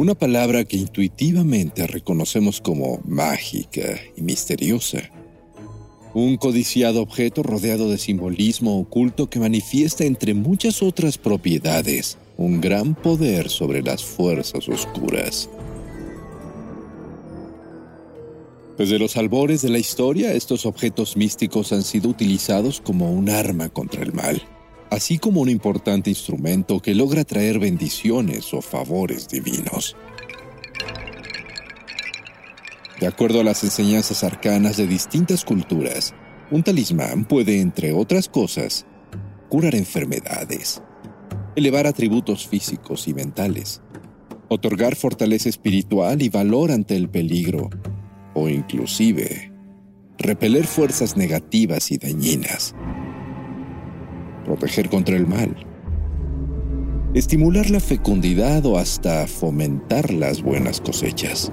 Una palabra que intuitivamente reconocemos como mágica y misteriosa. Un codiciado objeto rodeado de simbolismo oculto que manifiesta entre muchas otras propiedades un gran poder sobre las fuerzas oscuras. Desde los albores de la historia, estos objetos místicos han sido utilizados como un arma contra el mal así como un importante instrumento que logra traer bendiciones o favores divinos. De acuerdo a las enseñanzas arcanas de distintas culturas, un talismán puede, entre otras cosas, curar enfermedades, elevar atributos físicos y mentales, otorgar fortaleza espiritual y valor ante el peligro, o inclusive repeler fuerzas negativas y dañinas proteger contra el mal, estimular la fecundidad o hasta fomentar las buenas cosechas.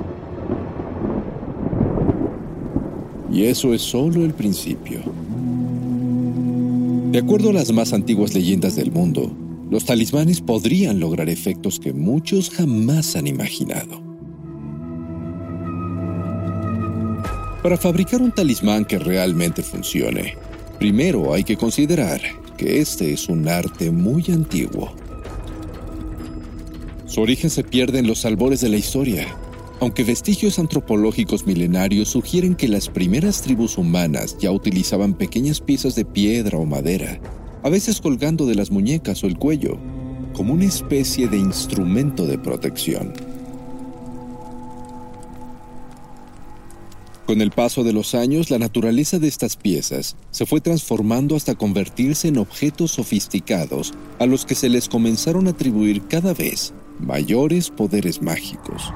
Y eso es solo el principio. De acuerdo a las más antiguas leyendas del mundo, los talismanes podrían lograr efectos que muchos jamás han imaginado. Para fabricar un talismán que realmente funcione, primero hay que considerar que este es un arte muy antiguo. Su origen se pierde en los albores de la historia, aunque vestigios antropológicos milenarios sugieren que las primeras tribus humanas ya utilizaban pequeñas piezas de piedra o madera, a veces colgando de las muñecas o el cuello, como una especie de instrumento de protección. Con el paso de los años, la naturaleza de estas piezas se fue transformando hasta convertirse en objetos sofisticados a los que se les comenzaron a atribuir cada vez mayores poderes mágicos.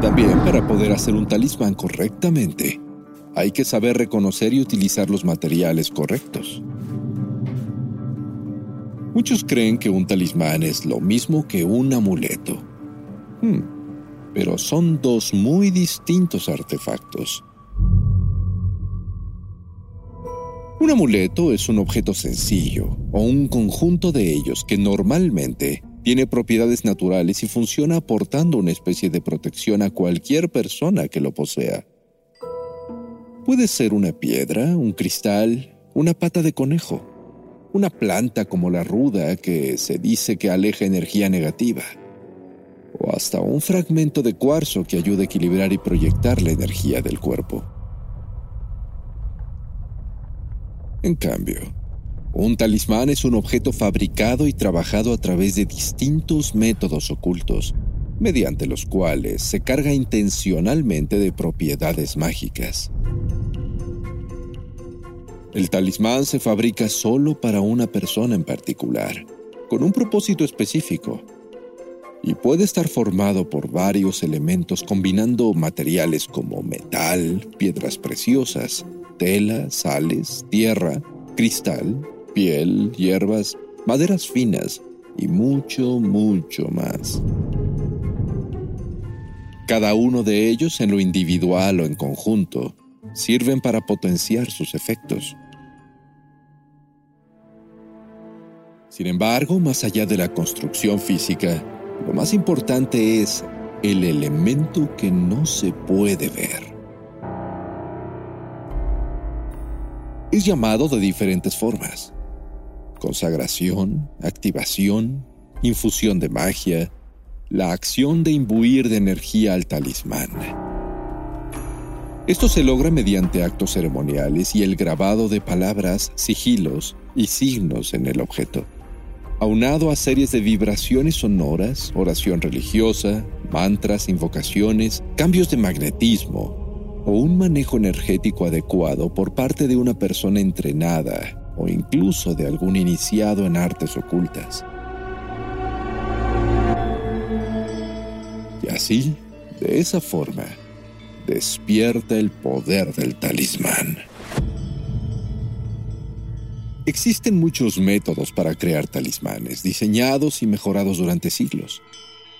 También para poder hacer un talismán correctamente, hay que saber reconocer y utilizar los materiales correctos. Muchos creen que un talismán es lo mismo que un amuleto. Hmm pero son dos muy distintos artefactos. Un amuleto es un objeto sencillo o un conjunto de ellos que normalmente tiene propiedades naturales y funciona aportando una especie de protección a cualquier persona que lo posea. Puede ser una piedra, un cristal, una pata de conejo, una planta como la ruda que se dice que aleja energía negativa o hasta un fragmento de cuarzo que ayude a equilibrar y proyectar la energía del cuerpo. En cambio, un talismán es un objeto fabricado y trabajado a través de distintos métodos ocultos, mediante los cuales se carga intencionalmente de propiedades mágicas. El talismán se fabrica solo para una persona en particular, con un propósito específico, y puede estar formado por varios elementos combinando materiales como metal, piedras preciosas, tela, sales, tierra, cristal, piel, hierbas, maderas finas y mucho, mucho más. Cada uno de ellos en lo individual o en conjunto sirven para potenciar sus efectos. Sin embargo, más allá de la construcción física, lo más importante es el elemento que no se puede ver. Es llamado de diferentes formas. Consagración, activación, infusión de magia, la acción de imbuir de energía al talismán. Esto se logra mediante actos ceremoniales y el grabado de palabras, sigilos y signos en el objeto aunado a series de vibraciones sonoras, oración religiosa, mantras, invocaciones, cambios de magnetismo o un manejo energético adecuado por parte de una persona entrenada o incluso de algún iniciado en artes ocultas. Así, de esa forma, despierta el poder del talismán. Existen muchos métodos para crear talismanes, diseñados y mejorados durante siglos,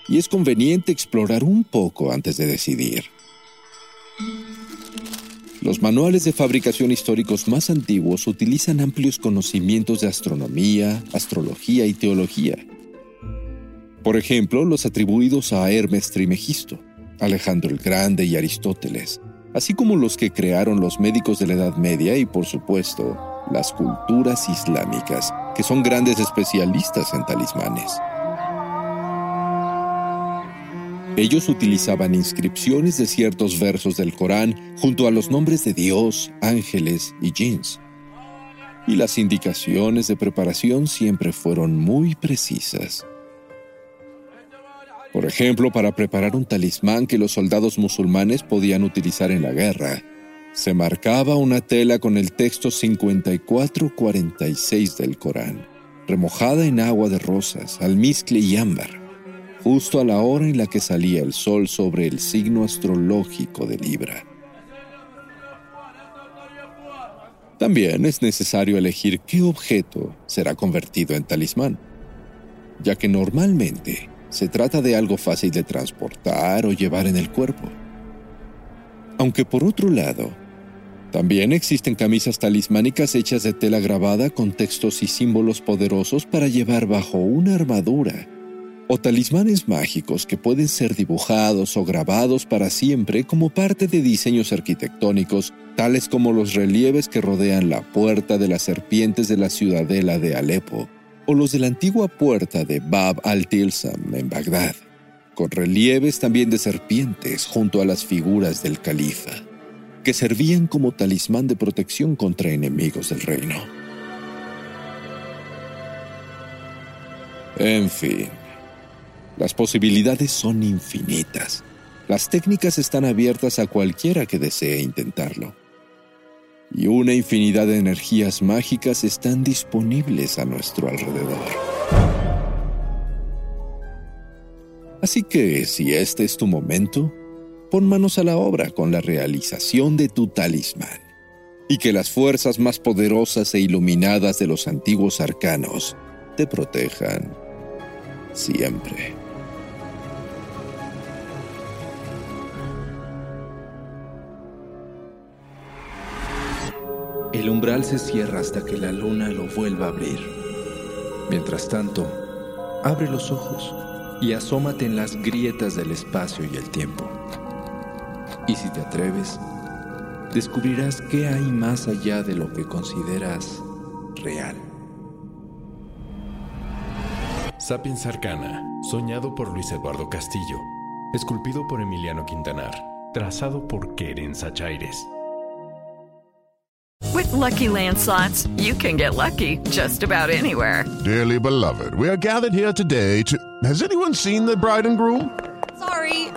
y es conveniente explorar un poco antes de decidir. Los manuales de fabricación históricos más antiguos utilizan amplios conocimientos de astronomía, astrología y teología. Por ejemplo, los atribuidos a Hermes Trimegisto, Alejandro el Grande y Aristóteles, así como los que crearon los médicos de la Edad Media y, por supuesto, las culturas islámicas, que son grandes especialistas en talismanes. Ellos utilizaban inscripciones de ciertos versos del Corán junto a los nombres de Dios, ángeles y jinns. Y las indicaciones de preparación siempre fueron muy precisas. Por ejemplo, para preparar un talismán que los soldados musulmanes podían utilizar en la guerra, se marcaba una tela con el texto 5446 del Corán, remojada en agua de rosas, almizcle y ámbar, justo a la hora en la que salía el sol sobre el signo astrológico de Libra. También es necesario elegir qué objeto será convertido en talismán, ya que normalmente se trata de algo fácil de transportar o llevar en el cuerpo. Aunque por otro lado, también existen camisas talismánicas hechas de tela grabada con textos y símbolos poderosos para llevar bajo una armadura, o talismanes mágicos que pueden ser dibujados o grabados para siempre como parte de diseños arquitectónicos, tales como los relieves que rodean la puerta de las serpientes de la ciudadela de Alepo o los de la antigua puerta de Bab al-Tilsam en Bagdad, con relieves también de serpientes junto a las figuras del califa, que servían como talismán de protección contra enemigos del reino. En fin, las posibilidades son infinitas. Las técnicas están abiertas a cualquiera que desee intentarlo y una infinidad de energías mágicas están disponibles a nuestro alrededor. Así que, si este es tu momento, pon manos a la obra con la realización de tu talismán, y que las fuerzas más poderosas e iluminadas de los antiguos arcanos te protejan siempre. El umbral se cierra hasta que la luna lo vuelva a abrir. Mientras tanto, abre los ojos y asómate en las grietas del espacio y el tiempo. Y si te atreves, descubrirás qué hay más allá de lo que consideras real. Sapiens Arcana, soñado por Luis Eduardo Castillo, esculpido por Emiliano Quintanar, trazado por Keren Sachaires. With lucky landslots, you can get lucky just about anywhere. Dearly beloved, we are gathered here today to. Has anyone seen the bride and groom?